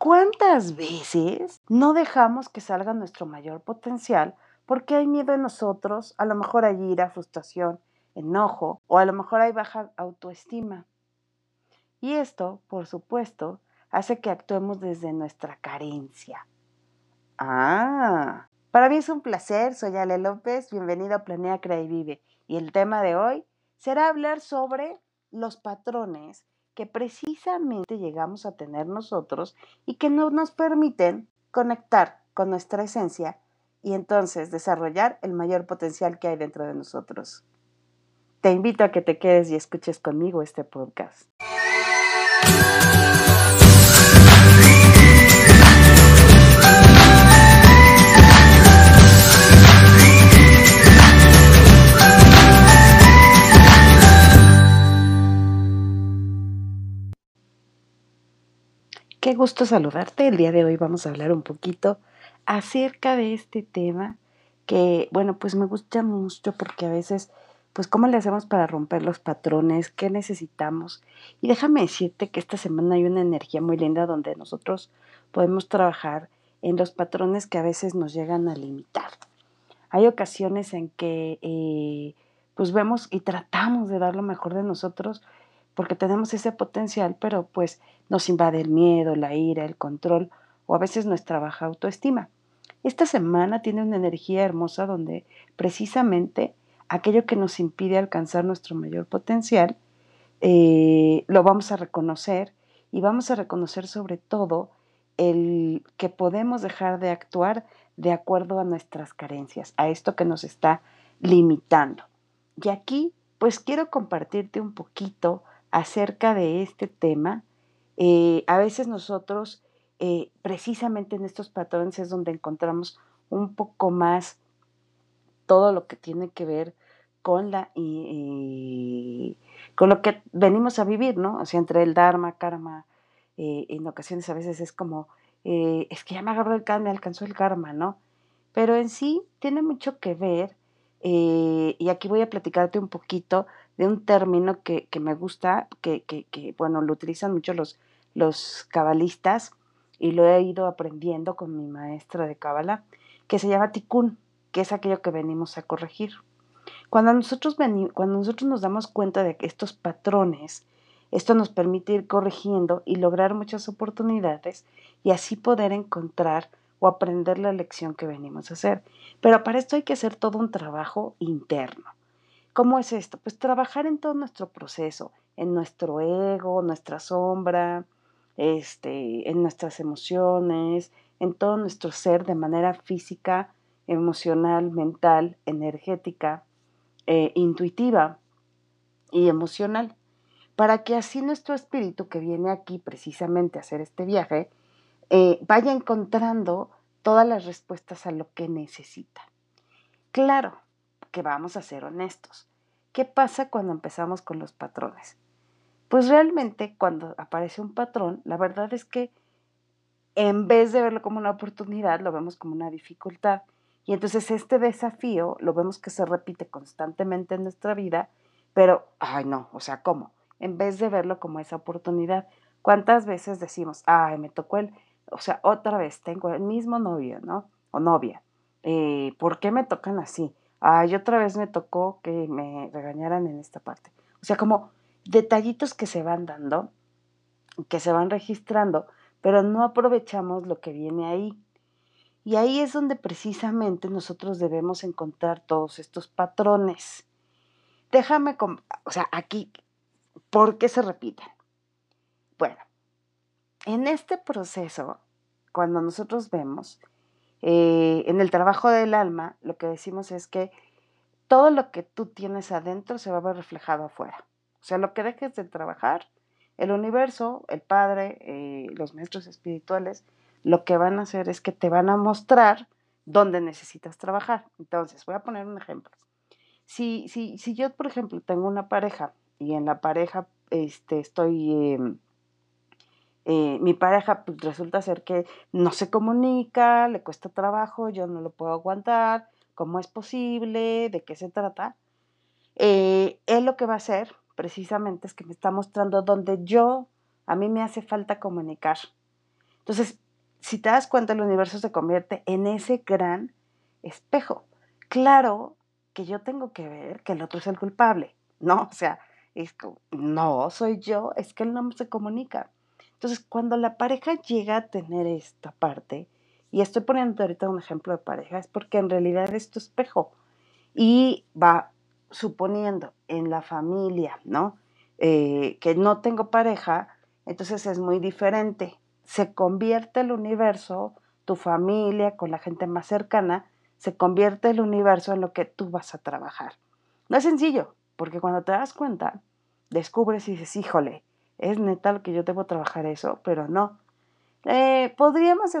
¿Cuántas veces no dejamos que salga nuestro mayor potencial porque hay miedo en nosotros? A lo mejor hay ira, frustración, enojo o a lo mejor hay baja autoestima. Y esto, por supuesto, hace que actuemos desde nuestra carencia. Ah, para mí es un placer, soy Ale López, bienvenido a Planea Crea y Vive. Y el tema de hoy será hablar sobre los patrones que precisamente llegamos a tener nosotros y que no nos permiten conectar con nuestra esencia y entonces desarrollar el mayor potencial que hay dentro de nosotros. Te invito a que te quedes y escuches conmigo este podcast. Qué gusto saludarte. El día de hoy vamos a hablar un poquito acerca de este tema que, bueno, pues me gusta mucho porque a veces, pues, ¿cómo le hacemos para romper los patrones? ¿Qué necesitamos? Y déjame decirte que esta semana hay una energía muy linda donde nosotros podemos trabajar en los patrones que a veces nos llegan a limitar. Hay ocasiones en que, eh, pues, vemos y tratamos de dar lo mejor de nosotros, porque tenemos ese potencial, pero pues nos invade el miedo, la ira, el control o a veces nuestra baja autoestima. Esta semana tiene una energía hermosa donde precisamente aquello que nos impide alcanzar nuestro mayor potencial eh, lo vamos a reconocer y vamos a reconocer sobre todo el que podemos dejar de actuar de acuerdo a nuestras carencias, a esto que nos está limitando. Y aquí pues quiero compartirte un poquito acerca de este tema, eh, a veces nosotros, eh, precisamente en estos patrones es donde encontramos un poco más todo lo que tiene que ver con la con lo que venimos a vivir, ¿no? O sea, entre el dharma, karma, eh, en ocasiones a veces es como, es que ya me agarró el karma, me alcanzó el karma, ¿no? Pero en sí tiene mucho que ver, y aquí voy a platicarte un poquito de un término que, me gusta, que, bueno, lo utilizan mucho los, los cabalistas y lo he ido aprendiendo con mi maestra de cabala, que se llama tikkun, que es aquello que venimos a corregir. Cuando nosotros, cuando nosotros nos damos cuenta de que estos patrones, esto nos permite ir corrigiendo y lograr muchas oportunidades y así poder encontrar o aprender la lección que venimos a hacer. Pero para esto hay que hacer todo un trabajo interno. ¿Cómo es esto? Pues trabajar en todo nuestro proceso, en nuestro ego, nuestra sombra, este, en nuestras emociones, en todo nuestro ser de manera física, emocional, mental, energética, eh, intuitiva y emocional, para que así nuestro espíritu que viene aquí precisamente a hacer este viaje, eh, vaya encontrando todas las respuestas a lo que necesita. Claro, que vamos a ser honestos. ¿Qué pasa cuando empezamos con los patrones? Pues realmente cuando aparece un patrón, la verdad es que en vez de verlo como una oportunidad, lo vemos como una dificultad. Y entonces este desafío lo vemos que se repite constantemente en nuestra vida, pero, ay no, o sea, ¿cómo? En vez de verlo como esa oportunidad, ¿cuántas veces decimos, ay, me tocó el, o sea, otra vez tengo el mismo novio, ¿no? O novia. Eh, ¿Por qué me tocan así? Ay, otra vez me tocó que me regañaran en esta parte. O sea, como detallitos que se van dando, que se van registrando, pero no aprovechamos lo que viene ahí. Y ahí es donde precisamente nosotros debemos encontrar todos estos patrones. Déjame, o sea, aquí, ¿por qué se repiten? Bueno, en este proceso, cuando nosotros vemos, eh, en el trabajo del alma, lo que decimos es que todo lo que tú tienes adentro se va a ver reflejado afuera. O sea, lo que dejes de trabajar, el universo, el Padre, eh, los maestros espirituales, lo que van a hacer es que te van a mostrar dónde necesitas trabajar. Entonces, voy a poner un ejemplo. Si, si, si yo, por ejemplo, tengo una pareja y en la pareja este, estoy... Em, eh, mi pareja pues, resulta ser que no se comunica, le cuesta trabajo, yo no lo puedo aguantar, ¿cómo es posible? ¿De qué se trata? Eh, él lo que va a hacer precisamente es que me está mostrando donde yo, a mí me hace falta comunicar. Entonces, si te das cuenta, el universo se convierte en ese gran espejo. Claro que yo tengo que ver que el otro es el culpable, ¿no? O sea, es no soy yo, es que él no se comunica. Entonces, cuando la pareja llega a tener esta parte, y estoy poniendo ahorita un ejemplo de pareja, es porque en realidad es tu espejo. Y va suponiendo en la familia, ¿no? Eh, que no tengo pareja, entonces es muy diferente. Se convierte el universo, tu familia, con la gente más cercana, se convierte el universo en lo que tú vas a trabajar. No es sencillo, porque cuando te das cuenta, descubres y dices, híjole, es neta que yo debo trabajar eso, pero no. Eh, podríamos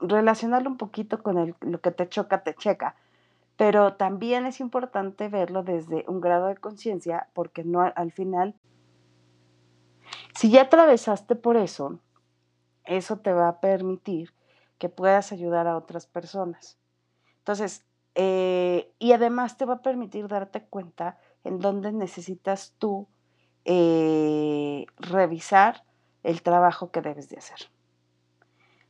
relacionarlo un poquito con lo que te choca, te checa, pero también es importante verlo desde un grado de conciencia, porque no al final, si ya atravesaste por eso, eso te va a permitir que puedas ayudar a otras personas. Entonces, eh, y además te va a permitir darte cuenta en dónde necesitas tú eh, revisar el trabajo que debes de hacer.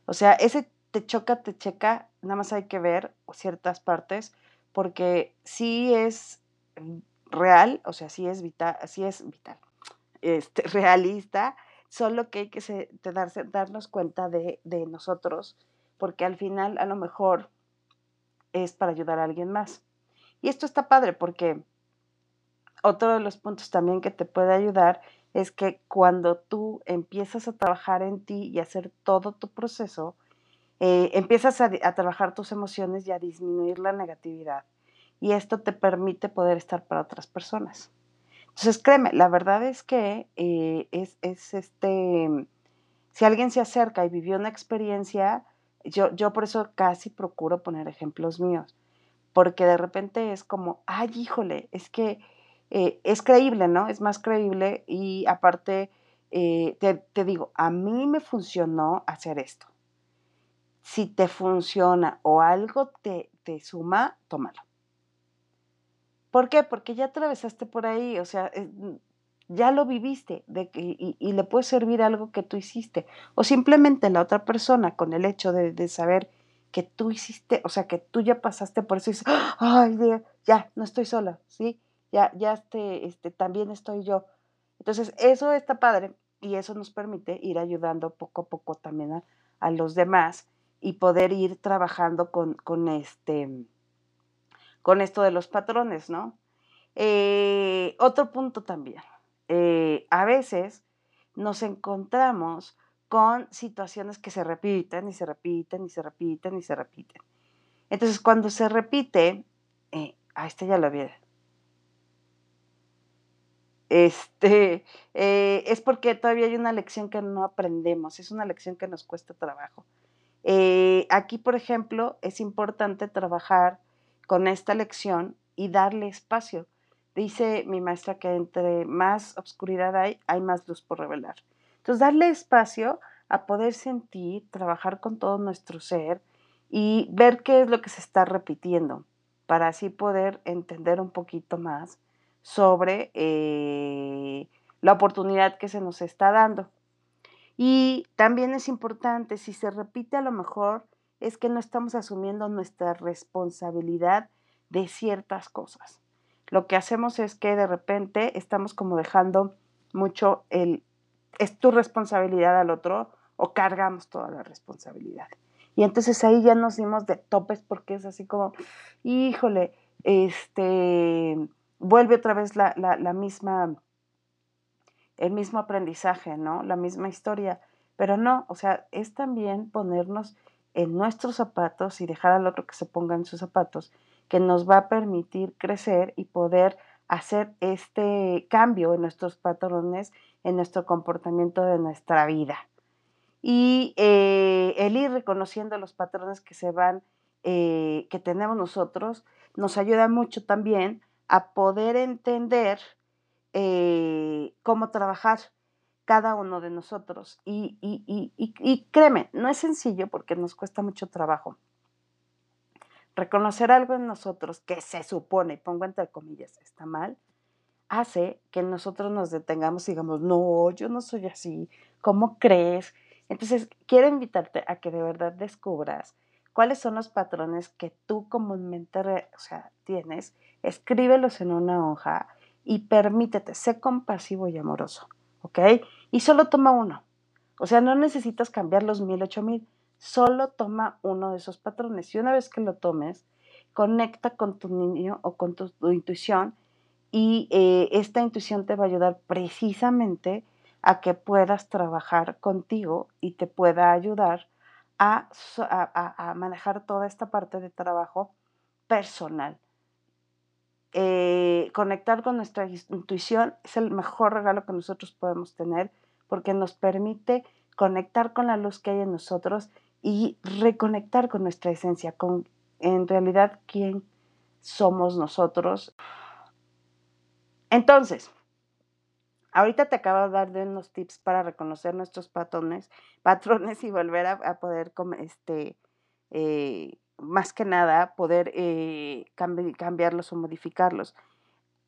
O sea, ese te choca, te checa, nada más hay que ver ciertas partes, porque sí es real, o sea, sí es vital, sí es vital, este, realista, solo que hay que darse, darnos cuenta de, de nosotros, porque al final a lo mejor es para ayudar a alguien más. Y esto está padre porque otro de los puntos también que te puede ayudar es que cuando tú empiezas a trabajar en ti y hacer todo tu proceso, eh, empiezas a, trabajar tus emociones y a disminuir la negatividad. Y esto te permite poder estar para otras personas. Entonces, créeme, la verdad es que eh, es, es, este, si alguien se acerca y vivió una experiencia, yo, yo por eso casi procuro poner ejemplos míos, porque de repente es como, ay, híjole, es que eh, es creíble, ¿no? Es más creíble y aparte, eh, te, digo, a mí me funcionó hacer esto. Si te funciona o algo te, te suma, tómalo. ¿Por qué? Porque ya atravesaste por ahí, o sea, eh, ya lo viviste de y, y, le puede servir algo que tú hiciste. O simplemente la otra persona con el hecho de, de saber que tú hiciste, o sea, que tú ya pasaste por eso y dices, ay, ya, no estoy sola, ¿sí? Ya, ya este, este, también estoy yo. Entonces, eso está padre y eso nos permite ir ayudando poco a poco también a, los demás y poder ir trabajando con, este, con esto de los patrones, ¿no? Eh, otro punto también. Eh, a veces nos encontramos con situaciones que se repiten y se repiten y se repiten y se repiten. Entonces, cuando se repite, eh, a este ya lo había este, eh, es porque todavía hay una lección que no aprendemos, es una lección que nos cuesta trabajo. Eh, aquí, por ejemplo, es importante trabajar con esta lección y darle espacio. Dice mi maestra que entre más oscuridad hay, hay más luz por revelar. Entonces, darle espacio a poder sentir, trabajar con todo nuestro ser y ver qué es lo que se está repitiendo para así poder entender un poquito más sobre eh, la oportunidad que se nos está dando. Y también es importante, si se repite a lo mejor, es que no estamos asumiendo nuestra responsabilidad de ciertas cosas. Lo que hacemos es que de repente estamos como dejando mucho el, es tu responsabilidad al otro o cargamos toda la responsabilidad. Y entonces ahí ya nos dimos de topes porque es así como, híjole, este, vuelve otra vez la, misma, el mismo aprendizaje, ¿no? La misma historia. Pero no, o sea, es también ponernos en nuestros zapatos y dejar al otro que se ponga en sus zapatos, que nos va a permitir crecer y poder hacer este cambio en nuestros patrones, en nuestro comportamiento de nuestra vida. Y eh, el ir reconociendo los patrones que se van, eh, que tenemos nosotros, nos ayuda mucho también a poder entender eh, cómo trabajar cada uno de nosotros. Y, y, créeme, no es sencillo porque nos cuesta mucho trabajo. Reconocer algo en nosotros que se supone, pongo entre comillas, está mal, hace que nosotros nos detengamos y digamos, no, yo no soy así, ¿cómo crees? Entonces, quiero invitarte a que de verdad descubras cuáles son los patrones que tú comúnmente o sea, tienes, escríbelos en una hoja y permítete, sé compasivo y amoroso, ¿ok? Y solo toma uno. O sea, no necesitas cambiar los mil, ocho mil, solo toma uno de esos patrones. Y una vez que lo tomes, conecta con tu niño o con tu, intuición y eh, esta intuición te va a ayudar precisamente a que puedas trabajar contigo y te pueda ayudar a, manejar toda esta parte de trabajo personal. Eh, conectar con nuestra intuición es el mejor regalo que nosotros podemos tener porque nos permite conectar con la luz que hay en nosotros y reconectar con nuestra esencia, con en realidad quién somos nosotros. Entonces, ahorita te acabo de dar unos tips para reconocer nuestros patrones, patrones y volver a, poder, este, eh, más que nada, poder eh, cambiarlos o modificarlos.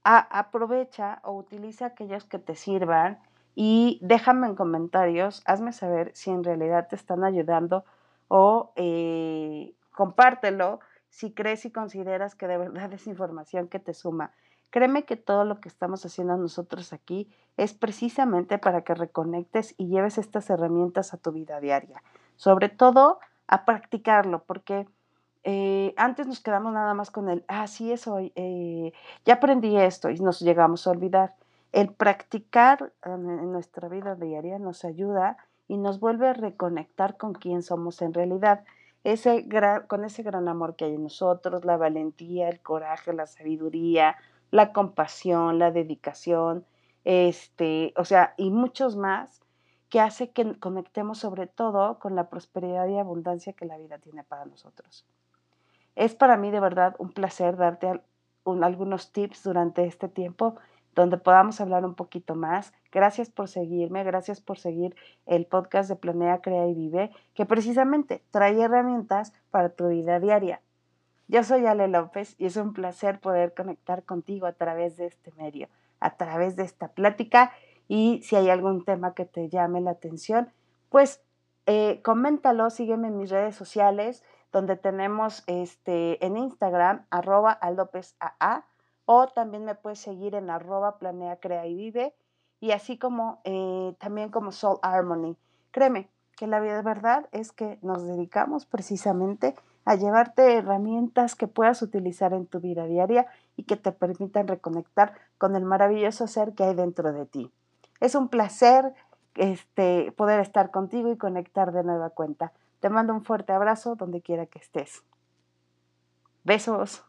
aprovecha o utiliza aquellos que te sirvan y déjame en comentarios, hazme saber si en realidad te están ayudando o eh, compártelo si crees y consideras que de verdad es información que te suma. Créeme que todo lo que estamos haciendo nosotros aquí es precisamente para que reconectes y lleves estas herramientas a tu vida diaria. Sobre todo a practicarlo, porque eh, antes nos quedamos nada más con el, ah, sí, eso, eh, ya aprendí esto y nos llegamos a olvidar. El practicar en nuestra vida diaria nos ayuda y nos vuelve a reconectar con quién somos en realidad ese con ese gran amor que hay en nosotros, la valentía, el coraje, la sabiduría, la compasión, la dedicación, este, o sea, y muchos más que hace que conectemos sobre todo con la prosperidad y abundancia que la vida tiene para nosotros. Es para mí de verdad un placer darte algunos tips durante este tiempo donde podamos hablar un poquito más. Gracias por seguirme, gracias por seguir el podcast de Planea, Crea y Vive, que precisamente trae herramientas para tu vida diaria. Yo soy Ale López y es un placer poder conectar contigo a través de este medio, a través de esta plática y si hay algún tema que te llame la atención, pues eh, coméntalo, sígueme en mis redes sociales, donde tenemos este, en Instagram, arroba AA, o también me puedes seguir en arroba planea, crea y vive y así como eh, también como Soul Harmony. Créeme que la verdad es que nos dedicamos precisamente a llevarte herramientas que puedas utilizar en tu vida diaria y que te permitan reconectar con el maravilloso ser que hay dentro de ti. Es un placer este, poder estar contigo y conectar de nueva cuenta. Te mando un fuerte abrazo donde quiera que estés. Besos.